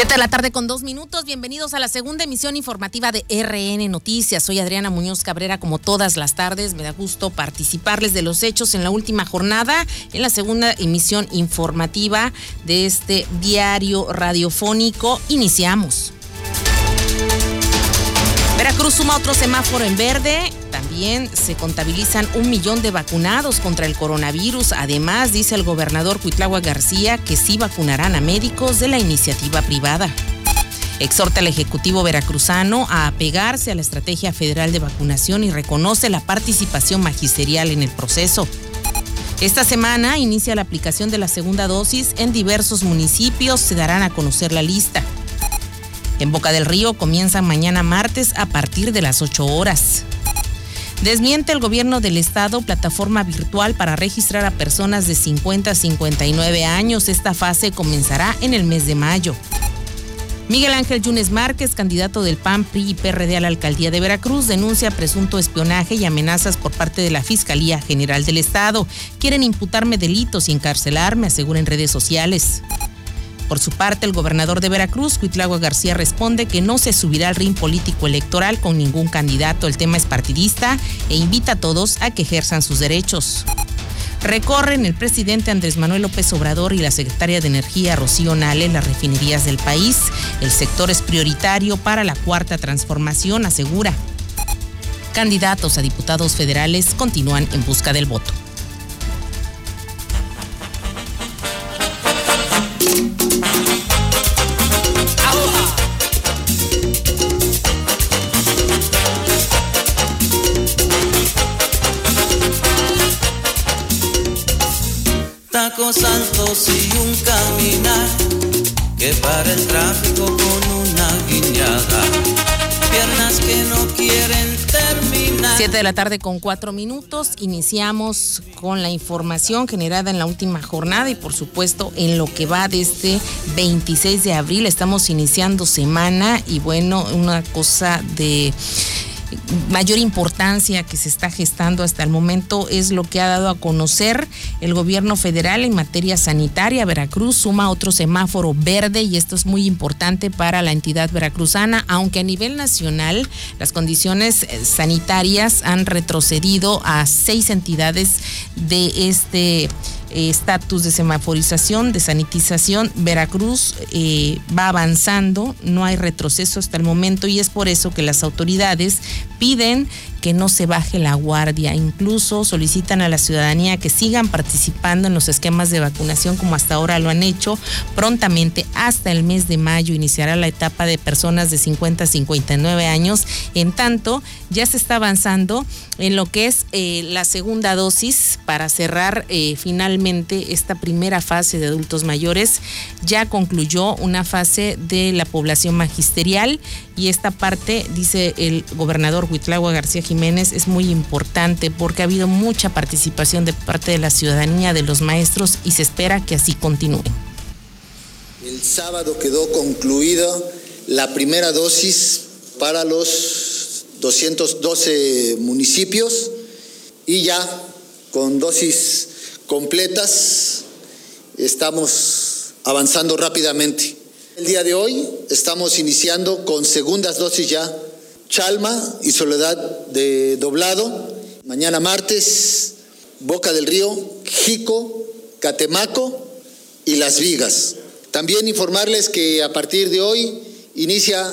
Siete de la tarde con dos minutos. Bienvenidos a la segunda emisión informativa de RN Noticias. Soy Adriana Muñoz Cabrera, como todas las tardes. Me da gusto participarles de los hechos en la última jornada, en la segunda emisión informativa de este diario radiofónico. Iniciamos. Veracruz suma otro semáforo en verde. También se contabilizan un millón de vacunados contra el coronavirus. Además, dice el gobernador Cuitlagua García que sí vacunarán a médicos de la iniciativa privada. Exhorta al Ejecutivo veracruzano a apegarse a la estrategia federal de vacunación y reconoce la participación magisterial en el proceso. Esta semana inicia la aplicación de la segunda dosis en diversos municipios. Se darán a conocer la lista. En Boca del Río comienzan mañana martes a partir de las 8 horas. Desmiente el gobierno del estado plataforma virtual para registrar a personas de 50 a 59 años. Esta fase comenzará en el mes de mayo. Miguel Ángel Yunes Márquez, candidato del PAN, PRI y PRD a la alcaldía de Veracruz, denuncia presunto espionaje y amenazas por parte de la Fiscalía General del Estado. Quieren imputarme delitos y encarcelarme, asegura en redes sociales. Por su parte, el gobernador de Veracruz, Cuitlagua García, responde que no se subirá al ring político electoral con ningún candidato. El tema es partidista e invita a todos a que ejerzan sus derechos. Recorren el presidente Andrés Manuel López Obrador y la secretaria de Energía Rocío Nale las refinerías del país. El sector es prioritario para la cuarta transformación, asegura. Candidatos a diputados federales continúan en busca del voto. Tacos altos y un caminar que para el tráfico con una guiñada. Piernas que no quieren terminar. Siete de la tarde con cuatro minutos. Iniciamos con la información generada en la última jornada y por supuesto en lo que va de este 26 de abril. Estamos iniciando semana y bueno, una cosa de mayor importancia que se está gestando hasta el momento es lo que ha dado a conocer el gobierno federal en materia sanitaria. Veracruz suma otro semáforo verde y esto es muy importante para la entidad veracruzana, aunque a nivel nacional las condiciones eh, sanitarias han retrocedido a seis entidades de este estatus de semaforización, de sanitización. Veracruz eh, va avanzando, no hay retroceso hasta el momento y es por eso que las autoridades piden que no se baje la guardia. Incluso solicitan a la ciudadanía que sigan participando en los esquemas de vacunación como hasta ahora lo han hecho. Prontamente, hasta el mes de mayo, iniciará la etapa de personas de 50 a 59 años. En tanto, ya se está avanzando en lo que es eh, la segunda dosis para cerrar eh, esta primera fase de adultos mayores. Ya concluyó una fase de la población magisterial y esta parte, dice el gobernador Huitlagua García Jiménez, es muy importante porque ha habido mucha participación de parte de la ciudadanía, de los maestros y se espera que así continúe. El sábado quedó concluida la primera dosis para los 212 municipios y ya con dosis completas estamos avanzando rápidamente. El día de hoy estamos iniciando con segundas dosis ya, Chalma y Soledad de Doblado. Mañana martes, Boca del Río, Jico, Catemaco y Las Vigas. También informarles que a partir de hoy inicia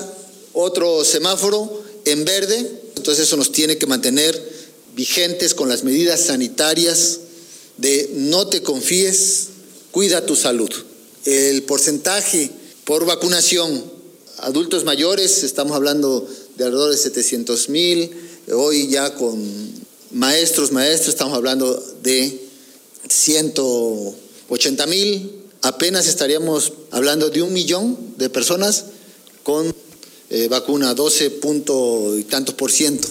otro semáforo en verde, entonces eso nos tiene que mantener vigentes con las medidas sanitarias de no te confíes, cuida tu salud. El porcentaje por vacunación. Adultos mayores, estamos hablando de alrededor de 700 mil, hoy ya con maestros, maestros, estamos hablando de 180 mil, apenas estaríamos hablando de un millón de personas con eh, vacuna, 12 punto y tantos por ciento.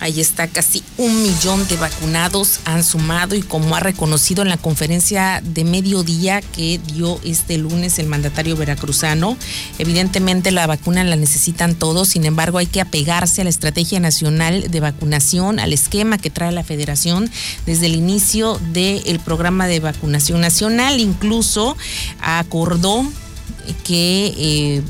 Ahí está, casi un millón de vacunados han sumado y como ha reconocido en la conferencia de mediodía que dio este lunes el mandatario veracruzano, evidentemente la vacuna la necesitan todos, sin embargo hay que apegarse a la estrategia nacional de vacunación, al esquema que trae la federación desde el inicio del programa de vacunación nacional, incluso acordó que eh,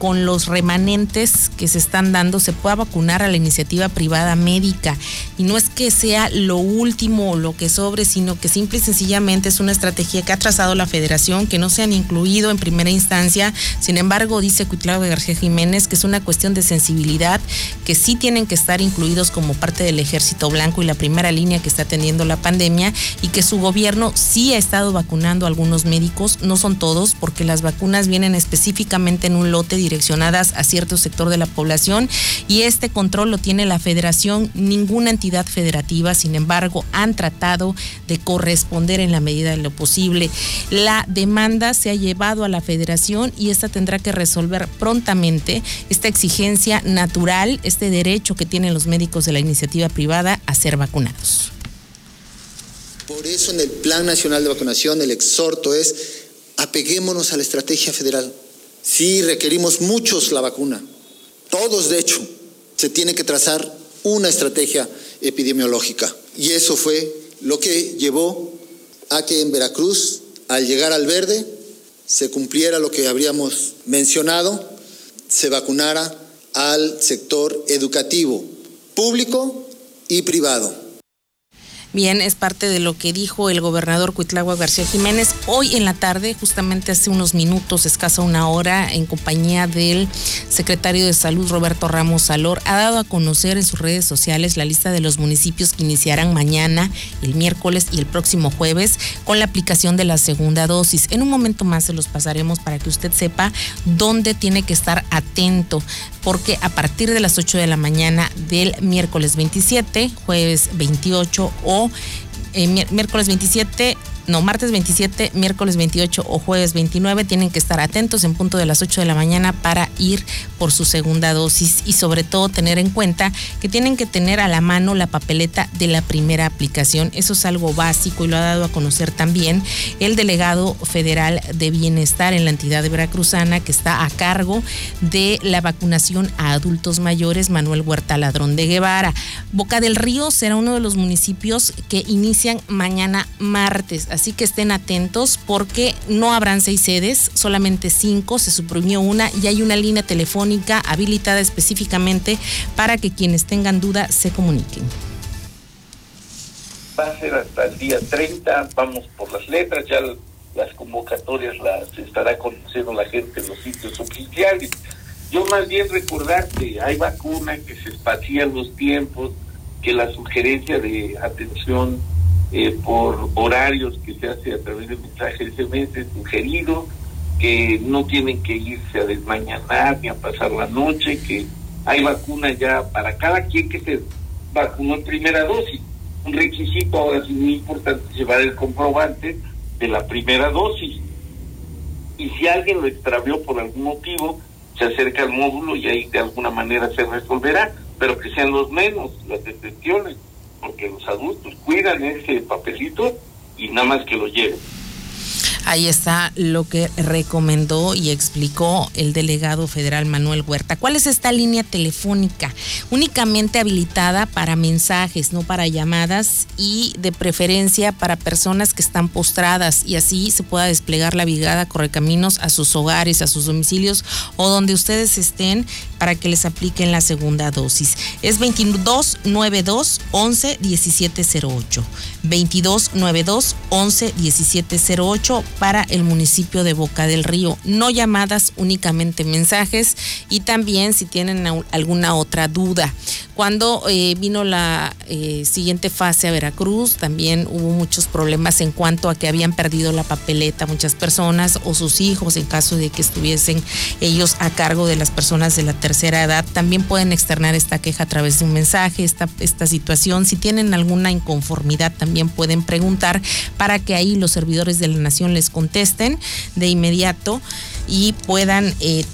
con los remanentes que se están dando se pueda vacunar a la iniciativa privada médica. Y no es que sea lo último o lo que sobre, sino que simple y sencillamente es una estrategia que ha trazado la federación, que no se han incluido en primera instancia. Sin embargo, dice Cuitlao García Jiménez que es una cuestión de sensibilidad, que sí tienen que estar incluidos como parte del ejército blanco y la primera línea que está atendiendo la pandemia y que su gobierno sí ha estado vacunando a algunos médicos, no son todos, porque las vacunas vienen específicamente en un lote direccionadas a cierto sector de la población y este control lo tiene la federación, ninguna entidad federativa, sin embargo, han tratado de corresponder en la medida de lo posible. La demanda se ha llevado a la federación y esta tendrá que resolver prontamente esta exigencia natural, este derecho que tienen los médicos de la iniciativa privada a ser vacunados. Por eso en el Plan Nacional de Vacunación el exhorto es apeguémonos a la estrategia federal. Sí, requerimos muchos la vacuna. Todos, de hecho, se tiene que trazar una estrategia epidemiológica. Y eso fue lo que llevó a que en Veracruz, al llegar al verde, se cumpliera lo que habríamos mencionado, se vacunara al sector educativo, público y privado. Bien, es parte de lo que dijo el gobernador Cuitlagua García Jiménez hoy en la tarde, justamente hace unos minutos, escasa una hora, en compañía del secretario de Salud Roberto Ramos Salor, ha dado a conocer en sus redes sociales la lista de los municipios que iniciarán mañana, el miércoles y el próximo jueves con la aplicación de la segunda dosis. En un momento más se los pasaremos para que usted sepa dónde tiene que estar atento, porque a partir de las 8 de la mañana del miércoles 27, jueves 28 o eh, miércoles 27 no, martes 27, miércoles 28 o jueves 29 tienen que estar atentos en punto de las 8 de la mañana para ir por su segunda dosis y sobre todo tener en cuenta que tienen que tener a la mano la papeleta de la primera aplicación. Eso es algo básico y lo ha dado a conocer también el delegado federal de bienestar en la entidad de Veracruzana que está a cargo de la vacunación a adultos mayores, Manuel Huerta Ladrón de Guevara. Boca del Río será uno de los municipios que inician mañana martes así que estén atentos porque no habrán seis sedes, solamente cinco, se suprimió una y hay una línea telefónica habilitada específicamente para que quienes tengan duda se comuniquen. Va a ser hasta el día 30, vamos por las letras, ya las convocatorias las estará conociendo la gente en los sitios oficiales. Yo más bien recordar que hay vacuna, que se espacian los tiempos, que la sugerencia de atención eh, por horarios que se hace a través de mensajes SMS sugerido, que no tienen que irse a desmañanar ni a pasar la noche, que hay vacuna ya para cada quien que se vacunó en primera dosis. Un requisito ahora sí muy importante llevar el comprobante de la primera dosis. Y si alguien lo extravió por algún motivo, se acerca al módulo y ahí de alguna manera se resolverá, pero que sean los menos las detenciones porque los adultos cuidan ese papelito y nada más que lo lleven. Ahí está lo que recomendó y explicó el delegado federal Manuel Huerta. ¿Cuál es esta línea telefónica? Únicamente habilitada para mensajes, no para llamadas y de preferencia para personas que están postradas y así se pueda desplegar la brigada Correcaminos a sus hogares, a sus domicilios o donde ustedes estén para que les apliquen la segunda dosis. Es 2292 11 1708. 2292 11 1708 para el municipio de Boca del Río. No llamadas, únicamente mensajes y también si tienen alguna otra duda. Cuando eh, vino la eh, siguiente fase a Veracruz, también hubo muchos problemas en cuanto a que habían perdido la papeleta muchas personas o sus hijos en caso de que estuviesen ellos a cargo de las personas de la tercera edad. También pueden externar esta queja a través de un mensaje, esta, esta situación. Si tienen alguna inconformidad, también pueden preguntar para que ahí los servidores de la nación les contesten de inmediato y puedan eh,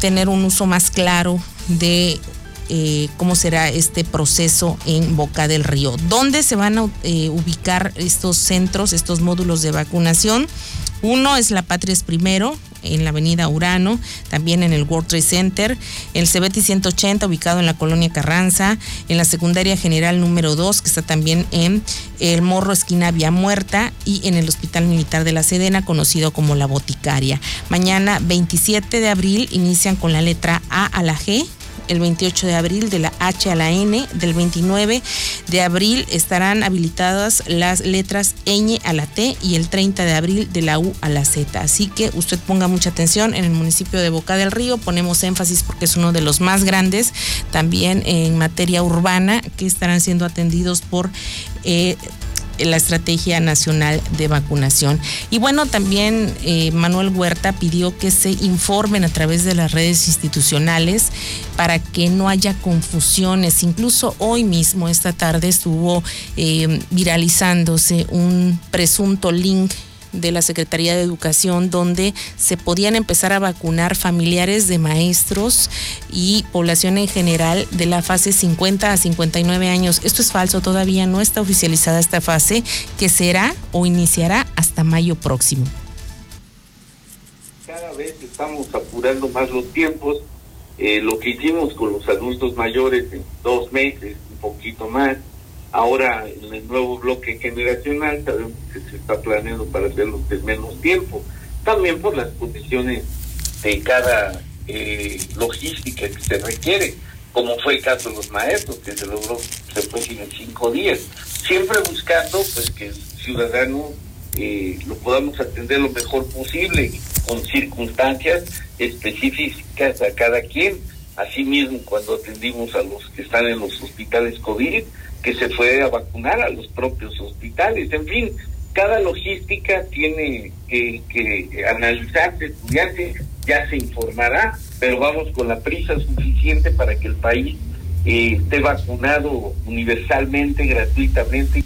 tener un uso más claro de eh, cómo será este proceso en Boca del Río. ¿Dónde se van a eh, ubicar estos centros, estos módulos de vacunación? Uno es La Patria es Primero, en la avenida Urano, también en el World Trade Center, el CBT 180 ubicado en la colonia Carranza, en la secundaria general número 2 que está también en el Morro esquina Vía Muerta y en el Hospital Militar de la Sedena conocido como la Boticaria. Mañana 27 de abril inician con la letra A a la G el 28 de abril de la H a la N, del 29 de abril estarán habilitadas las letras ñ a la T y el 30 de abril de la U a la Z. Así que usted ponga mucha atención en el municipio de Boca del Río, ponemos énfasis porque es uno de los más grandes, también en materia urbana, que estarán siendo atendidos por... Eh, la Estrategia Nacional de Vacunación. Y bueno, también eh, Manuel Huerta pidió que se informen a través de las redes institucionales para que no haya confusiones. Incluso hoy mismo, esta tarde, estuvo eh, viralizándose un presunto link de la Secretaría de Educación donde se podían empezar a vacunar familiares de maestros y población en general de la fase 50 a 59 años. Esto es falso, todavía no está oficializada esta fase que será o iniciará hasta mayo próximo. Cada vez estamos apurando más los tiempos. Eh, lo que hicimos con los adultos mayores en dos meses, un poquito más, Ahora, en el nuevo bloque generacional, sabemos que se está planeando para hacerlo de menos tiempo, también por las condiciones de cada eh, logística que se requiere, como fue el caso de los maestros, que se logró, se fue en cinco días, siempre buscando pues que el ciudadano eh, lo podamos atender lo mejor posible, con circunstancias específicas a cada quien. Asimismo, cuando atendimos a los que están en los hospitales COVID, que se fue a vacunar a los propios hospitales. En fin, cada logística tiene que, analizarse, estudiarse, ya se informará, pero vamos con la prisa suficiente para que el país eh, esté vacunado universalmente, gratuitamente.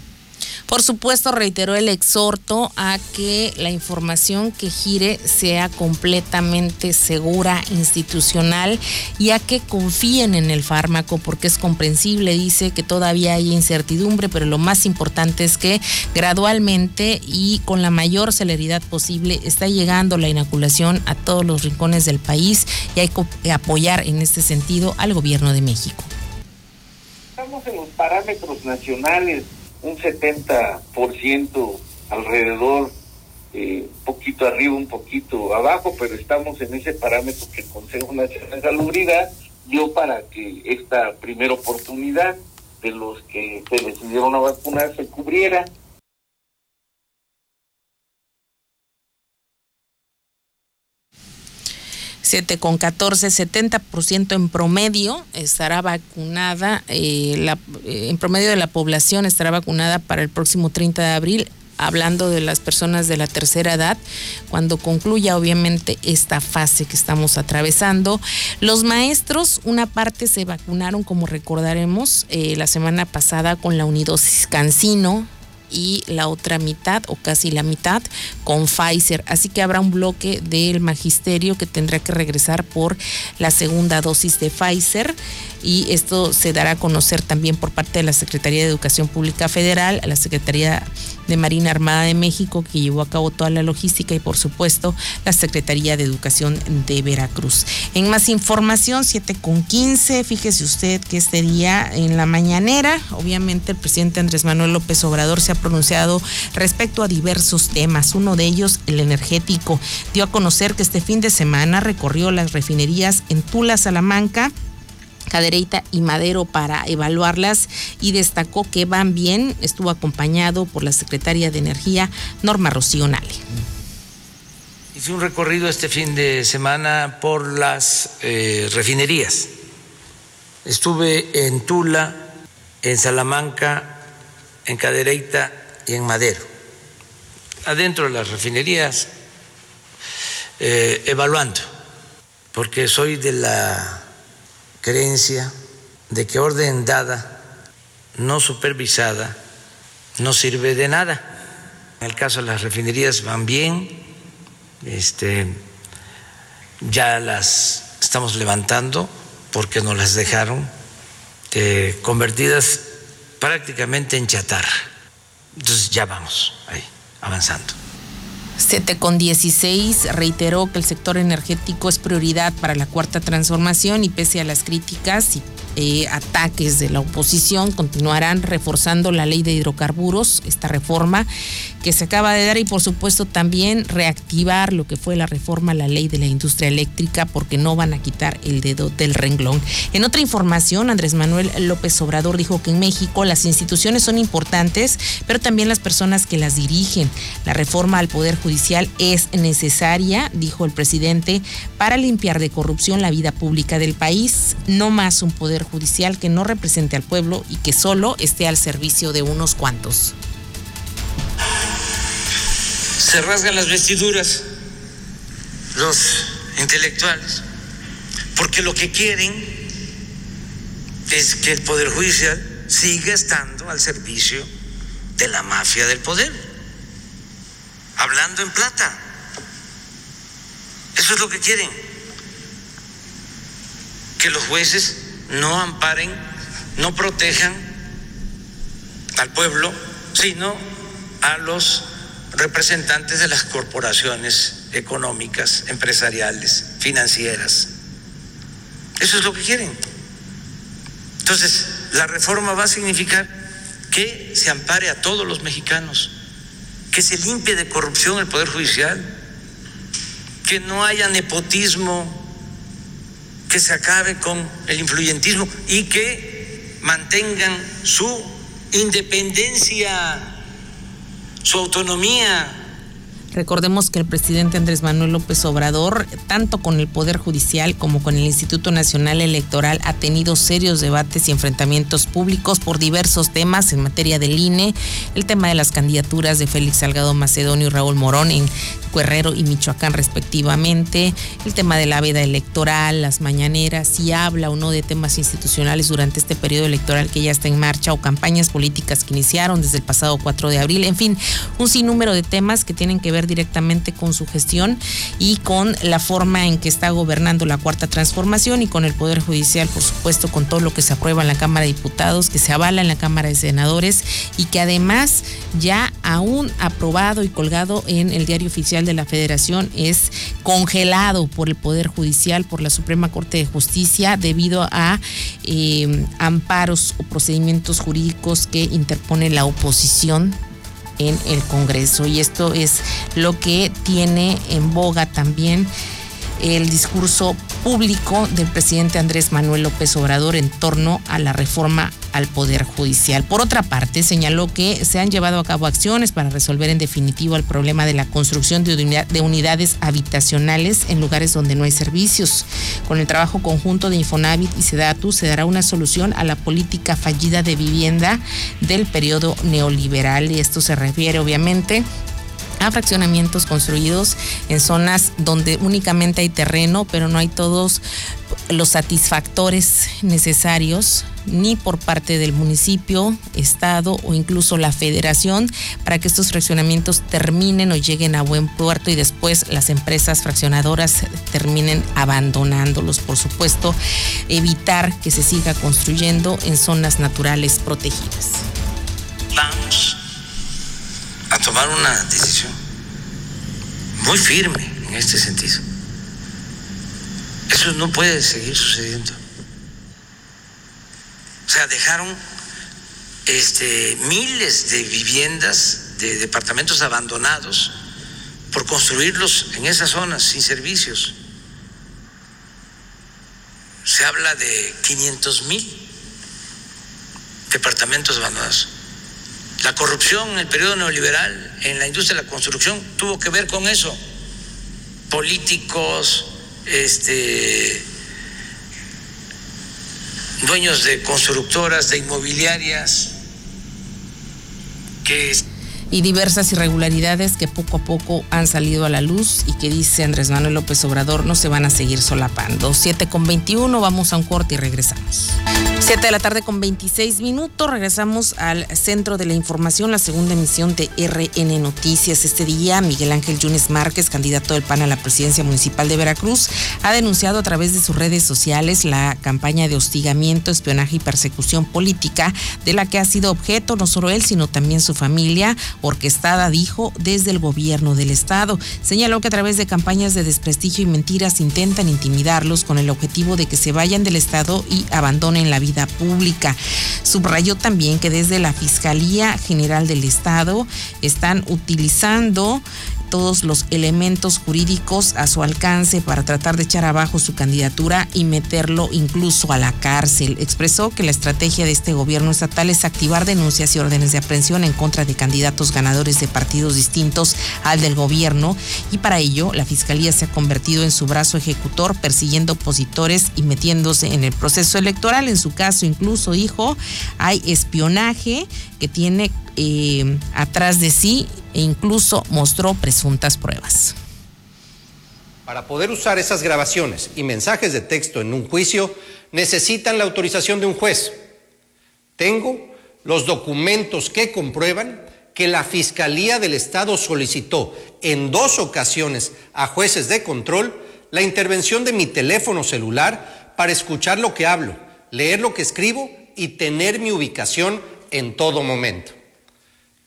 Por supuesto, reiteró el exhorto a que la información que gire sea completamente segura, institucional y a que confíen en el fármaco porque es comprensible, dice que todavía hay incertidumbre, pero lo más importante es que gradualmente y con la mayor celeridad posible está llegando la inoculación a todos los rincones del país y hay que apoyar en este sentido al gobierno de México. Estamos en los parámetros nacionales un 70% alrededor, eh, un poquito arriba, un poquito abajo, pero estamos en ese parámetro que el Consejo Nacional de Salubridad dio para que esta primera oportunidad de los que se decidieron a vacunar se cubriera. Con 14, 70% en promedio estará vacunada, eh, la, eh, en promedio de la población estará vacunada para el próximo 30 de abril hablando de las personas de la tercera edad, cuando concluya obviamente esta fase que estamos atravesando. Los maestros, una parte se vacunaron, como recordaremos, eh, la semana pasada con la unidosis Cancino, y la otra mitad o casi la mitad con Pfizer. Así que habrá un bloque del magisterio que tendrá que regresar por la segunda dosis de Pfizer y esto se dará a conocer también por parte de la Secretaría de Educación Pública Federal, la Secretaría de Marina Armada de México que llevó a cabo toda la logística y por supuesto la Secretaría de Educación de Veracruz. En más información, 7 con 15, fíjese usted que este día en la mañanera, obviamente el presidente Andrés Manuel López Obrador se ha pronunciado respecto a diversos temas, uno de ellos el energético. Dio a conocer que este fin de semana recorrió las refinerías en Tula, Salamanca, Cadereyta y Madero para evaluarlas y destacó que van bien. Estuvo acompañado por la secretaria de Energía, Norma Rocío Nale. Hice un recorrido este fin de semana por las eh, refinerías. Estuve en Tula, en Salamanca, en Cadereyta y en Madero. Adentro de las refinerías, eh, evaluando, porque soy de la de que orden dada, no supervisada, no sirve de nada. En el caso de las refinerías van bien, este, ya las estamos levantando porque nos las dejaron eh, convertidas prácticamente en chatarra. Entonces ya vamos ahí, avanzando. 7 con 16 reiteró que el sector energético es prioridad para la cuarta transformación y pese a las críticas y eh, ataques de la oposición continuarán reforzando la ley de hidrocarburos, esta reforma que se acaba de dar y por supuesto también reactivar lo que fue la reforma a la ley de la industria eléctrica porque no van a quitar el dedo del renglón. En otra información, Andrés Manuel López Obrador dijo que en México las instituciones son importantes, pero también las personas que las dirigen. La reforma al Poder Judicial es necesaria, dijo el presidente, para limpiar de corrupción la vida pública del país, no más un Poder judicial que no represente al pueblo y que solo esté al servicio de unos cuantos. Se rasgan las vestiduras los intelectuales, porque lo que quieren es que el Poder Judicial siga estando al servicio de la mafia del poder, hablando en plata. Eso es lo que quieren, que los jueces no amparen, no protejan al pueblo, sino a los representantes de las corporaciones económicas, empresariales, financieras. Eso es lo que quieren. Entonces, la reforma va a significar que se ampare a todos los mexicanos, que se limpie de corrupción el Poder Judicial, que no haya nepotismo que se acabe con el influyentismo y que mantengan su independencia, su autonomía, Recordemos que el presidente Andrés Manuel López Obrador, tanto con el Poder Judicial como con el Instituto Nacional Electoral, ha tenido serios debates y enfrentamientos públicos por diversos temas en materia del INE, el tema de las candidaturas de Félix Salgado Macedonio y Raúl Morón en Guerrero y Michoacán respectivamente, el tema de la veda electoral, las mañaneras, si habla o no de temas institucionales durante este periodo electoral que ya está en marcha o campañas políticas que iniciaron desde el pasado 4 de abril, en fin, un sinnúmero de temas que tienen que ver directamente con su gestión y con la forma en que está gobernando la cuarta transformación y con el Poder Judicial, por supuesto, con todo lo que se aprueba en la Cámara de Diputados, que se avala en la Cámara de Senadores y que además ya aún aprobado y colgado en el diario oficial de la Federación es congelado por el Poder Judicial, por la Suprema Corte de Justicia, debido a eh, amparos o procedimientos jurídicos que interpone la oposición en el Congreso. Y esto es lo que tiene en boga también el discurso público del presidente Andrés Manuel López Obrador en torno a la reforma al Poder Judicial. Por otra parte, señaló que se han llevado a cabo acciones para resolver en definitivo el problema de la construcción de, unidades habitacionales en lugares donde no hay servicios. Con el trabajo conjunto de Infonavit y Sedatu se dará una solución a la política fallida de vivienda del periodo neoliberal y esto se refiere obviamente a fraccionamientos construidos en zonas donde únicamente hay terreno, pero no hay todos los satisfactores necesarios ni por parte del municipio, estado o incluso la federación para que estos fraccionamientos terminen o lleguen a buen puerto y después las empresas fraccionadoras terminen abandonándolos. Por supuesto, evitar que se siga construyendo en zonas naturales protegidas. Tomar una decisión muy firme en este sentido. Eso no puede seguir sucediendo. O sea, dejaron este, miles de viviendas, de departamentos abandonados por construirlos en esas zonas sin servicios. Se habla de 500 mil departamentos abandonados. La corrupción en el periodo neoliberal en la industria de la construcción tuvo que ver con eso. Políticos, este, dueños de constructoras, de inmobiliarias, que y diversas irregularidades que poco a poco han salido a la luz y que dice Andrés Manuel López Obrador no se van a seguir solapando. 7 con 21, vamos a un corte y regresamos. 7 de la tarde con 26 minutos, regresamos al centro de la información, la segunda emisión de RN Noticias. Este día, Miguel Ángel Yunes Márquez, candidato del PAN a la presidencia municipal de Veracruz, ha denunciado a través de sus redes sociales la campaña de hostigamiento, espionaje y persecución política de la que ha sido objeto no solo él, sino también su familia orquestada, dijo, desde el gobierno del estado. Señaló que a través de campañas de desprestigio y mentiras intentan intimidarlos con el objetivo de que se vayan del estado y abandonen la vida pública. Subrayó también que desde la Fiscalía General del Estado están utilizando todos los elementos jurídicos a su alcance para tratar de echar abajo su candidatura y meterlo incluso a la cárcel. Expresó que la estrategia de este gobierno estatal es activar denuncias y órdenes de aprehensión en contra de candidatos ganadores de partidos distintos al del gobierno y para ello la Fiscalía se ha convertido en su brazo ejecutor persiguiendo opositores y metiéndose en el proceso electoral. En su caso incluso dijo hay espionaje que tiene eh, atrás de sí e incluso mostró presuntas pruebas. Para poder usar esas grabaciones y mensajes de texto en un juicio, necesitan la autorización de un juez. Tengo los documentos que comprueban que la Fiscalía del Estado solicitó en dos ocasiones a jueces de control la intervención de mi teléfono celular para escuchar lo que hablo, leer lo que escribo y tener mi ubicación en todo momento.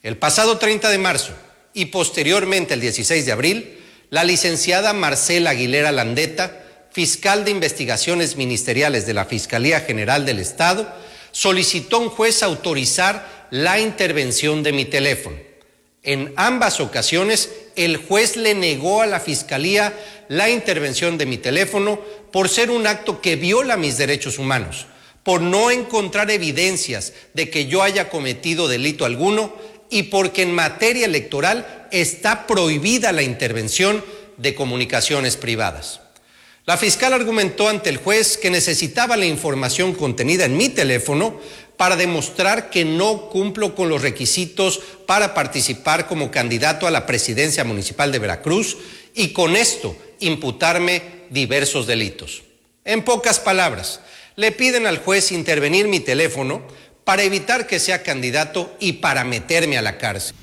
El pasado 30 de marzo y posteriormente el 16 de abril, la licenciada Marcela Aguilera Landeta, fiscal de investigaciones ministeriales de la Fiscalía General del Estado, solicitó a un juez autorizar la intervención de mi teléfono. En ambas ocasiones, el juez le negó a la Fiscalía la intervención de mi teléfono por ser un acto que viola mis derechos humanos, por no encontrar evidencias de que yo haya cometido delito alguno y porque en materia electoral está prohibida la intervención de comunicaciones privadas. La fiscal argumentó ante el juez que necesitaba la información contenida en mi teléfono para demostrar que no cumplo con los requisitos para participar como candidato a la presidencia municipal de Veracruz y con esto imputarme diversos delitos. En pocas palabras, le piden al juez intervenir mi teléfono para evitar que sea candidato y para meterme a la cárcel.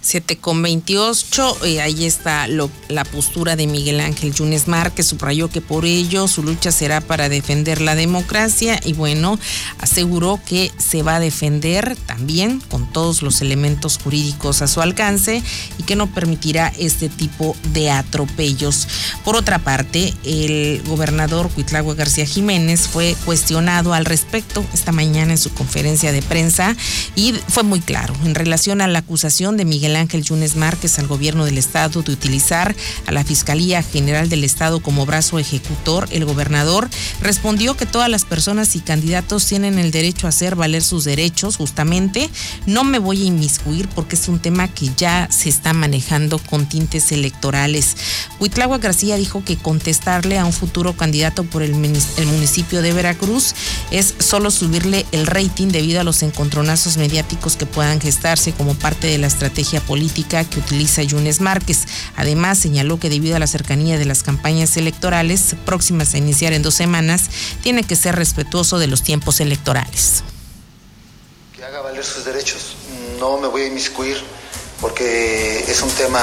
7 con 28, eh, ahí está la postura de Miguel Ángel Yunes Márquez, subrayó que por ello su lucha será para defender la democracia y bueno, aseguró que se va a defender también con todos los elementos jurídicos a su alcance y que no permitirá este tipo de atropellos. Por otra parte, el gobernador Cuitlagua García Jiménez fue cuestionado al respecto esta mañana en su conferencia de prensa y fue muy claro en relación a la acusación de Miguel Ángel Yunes Márquez al gobierno del estado de utilizar a la Fiscalía General del Estado como brazo ejecutor, el gobernador respondió que todas las personas y candidatos tienen el derecho a hacer valer sus derechos, justamente. No me voy a inmiscuir porque es un tema que ya se está manejando con tintes electorales. Huitlagua García dijo que contestarle a un futuro candidato por el, el municipio de Veracruz es solo subirle el rating debido a los encontronazos mediáticos que puedan gestarse como parte de la estrategia política que utiliza Yunes Márquez. Además, señaló que debido a la cercanía de las campañas electorales próximas a iniciar en dos semanas, tiene que ser respetuoso de los tiempos electorales. Que haga valer sus derechos. No me voy a inmiscuir porque es un tema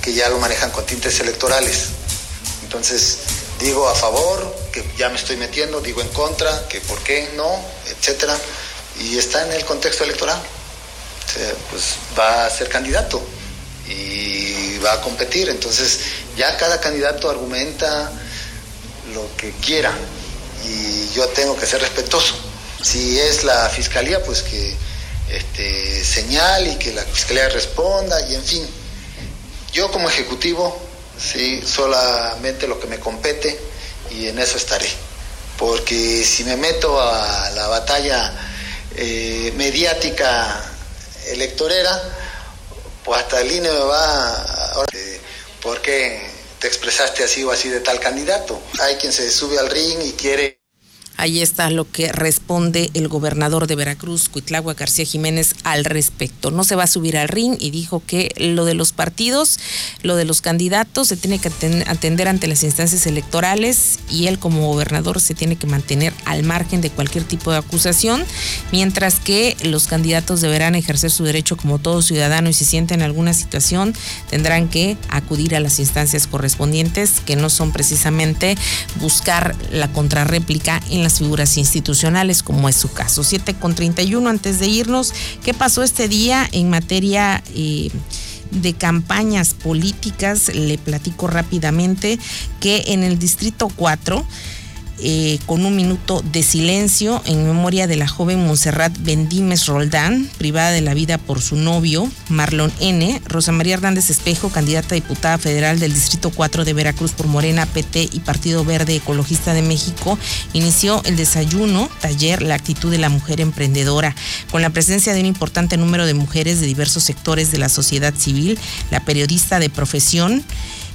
que ya lo manejan con tintes electorales. Entonces, digo a favor, que ya me estoy metiendo, digo en contra, que por qué no, etcétera. Y está en el contexto electoral pues va a ser candidato y va a competir. Entonces ya cada candidato argumenta lo que quiera y yo tengo que ser respetuoso. Si es la fiscalía, pues que este, señale y que la fiscalía responda y en fin. Yo como ejecutivo, sí, solamente lo que me compete y en eso estaré. Porque si me meto a la batalla eh, mediática electorera, pues hasta el INE me va, ¿por qué te expresaste así o así de tal candidato? Hay quien se sube al ring y quiere... Ahí está lo que responde el gobernador de Veracruz, Cuitlagua García Jiménez, al respecto. No se va a subir al ring y dijo que lo de los partidos, lo de los candidatos, se tiene que atender ante las instancias electorales y él como gobernador se tiene que mantener al margen de cualquier tipo de acusación, mientras que los candidatos deberán ejercer su derecho como todo ciudadano y si sienten alguna situación, tendrán que acudir a las instancias correspondientes, que no son precisamente buscar la contrarréplica en las figuras institucionales, como es su caso. 7 con 31 antes de irnos. ¿Qué pasó este día en materia... Eh, de campañas políticas, le platico rápidamente que en el Distrito 4 eh, con un minuto de silencio en memoria de la joven Montserrat Bendimes Roldán, privada de la vida por su novio, Marlon N. Rosa María Hernández Espejo, candidata a diputada federal del Distrito 4 de Veracruz por Morena, PT y Partido Verde Ecologista de México, inició el desayuno, taller La actitud de la mujer emprendedora, con la presencia de un importante número de mujeres de diversos sectores de la sociedad civil, la periodista de profesión,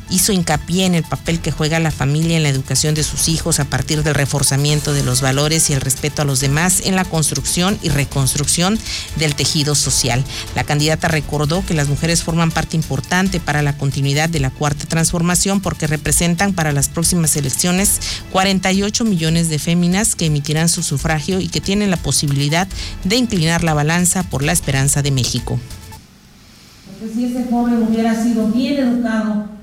hizo hincapié en el papel que juega la familia en la educación de sus hijos a partir del reforzamiento de los valores y el respeto a los demás en la construcción y reconstrucción del tejido social. La candidata recordó que las mujeres forman parte importante para la continuidad de la cuarta transformación porque representan para las próximas elecciones 48 millones de féminas que emitirán su sufragio y que tienen la posibilidad de inclinar la balanza por la esperanza de México. Porque si ese joven hubiera sido bien educado,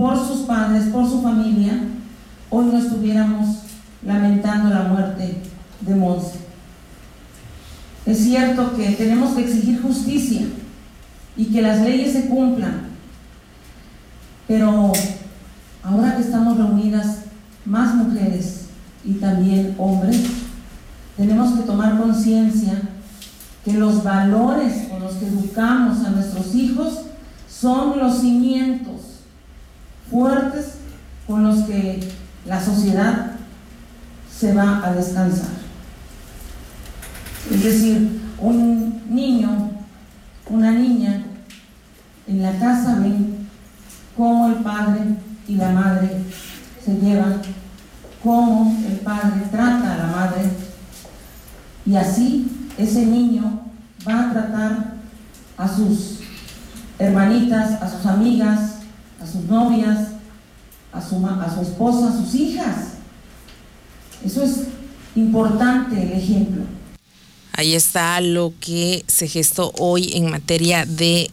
por sus padres, por su familia, hoy no estuviéramos lamentando la muerte de Monse. Es cierto que tenemos que exigir justicia y que las leyes se cumplan, pero ahora que estamos reunidas más mujeres y también hombres, tenemos que tomar conciencia que los valores con los que educamos a nuestros hijos son los cimientos fuertes con los que la sociedad se va a descansar. Es decir, un niño, una niña, en la casa ven cómo el padre y la madre se llevan, cómo el padre trata a la madre, y así ese niño va a tratar a sus hermanitas, a sus amigas, a sus novias, a su, a su esposa, a sus hijas. Eso es importante el ejemplo. Ahí está lo que se gestó hoy en materia de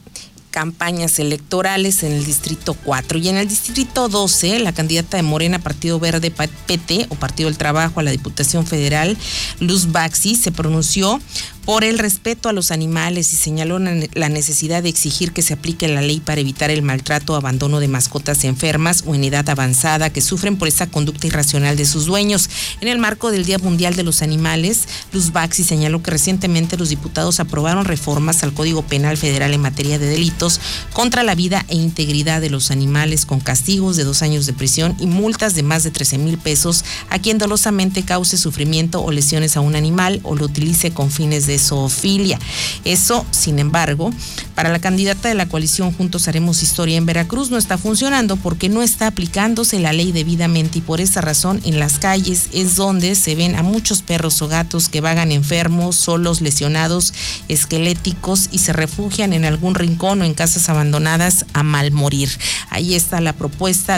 campañas electorales en el Distrito 4. Y en el Distrito 12, la candidata de Morena, Partido Verde PT o Partido del Trabajo a la Diputación Federal, Luz Baxi, se pronunció por el respeto a los animales y señaló la necesidad de exigir que se aplique la ley para evitar el maltrato o abandono de mascotas enfermas o en edad avanzada que sufren por esa conducta irracional de sus dueños. En el marco del Día Mundial de los Animales, Luz Baxi señaló que recientemente los diputados aprobaron reformas al Código Penal Federal en materia de delitos contra la vida e integridad de los animales con castigos de dos años de prisión y multas de más de 13 mil pesos a quien dolosamente cause sufrimiento o lesiones a un animal o lo utilice con fines de Eso, sin embargo, para la candidata de la coalición Juntos Haremos Historia en Veracruz no está funcionando porque no está aplicándose la ley debidamente y por esa razón en las calles es donde se ven a muchos perros o gatos que vagan enfermos, solos, lesionados, esqueléticos y se refugian en algún rincón o en casas abandonadas a mal morir. Ahí está la propuesta.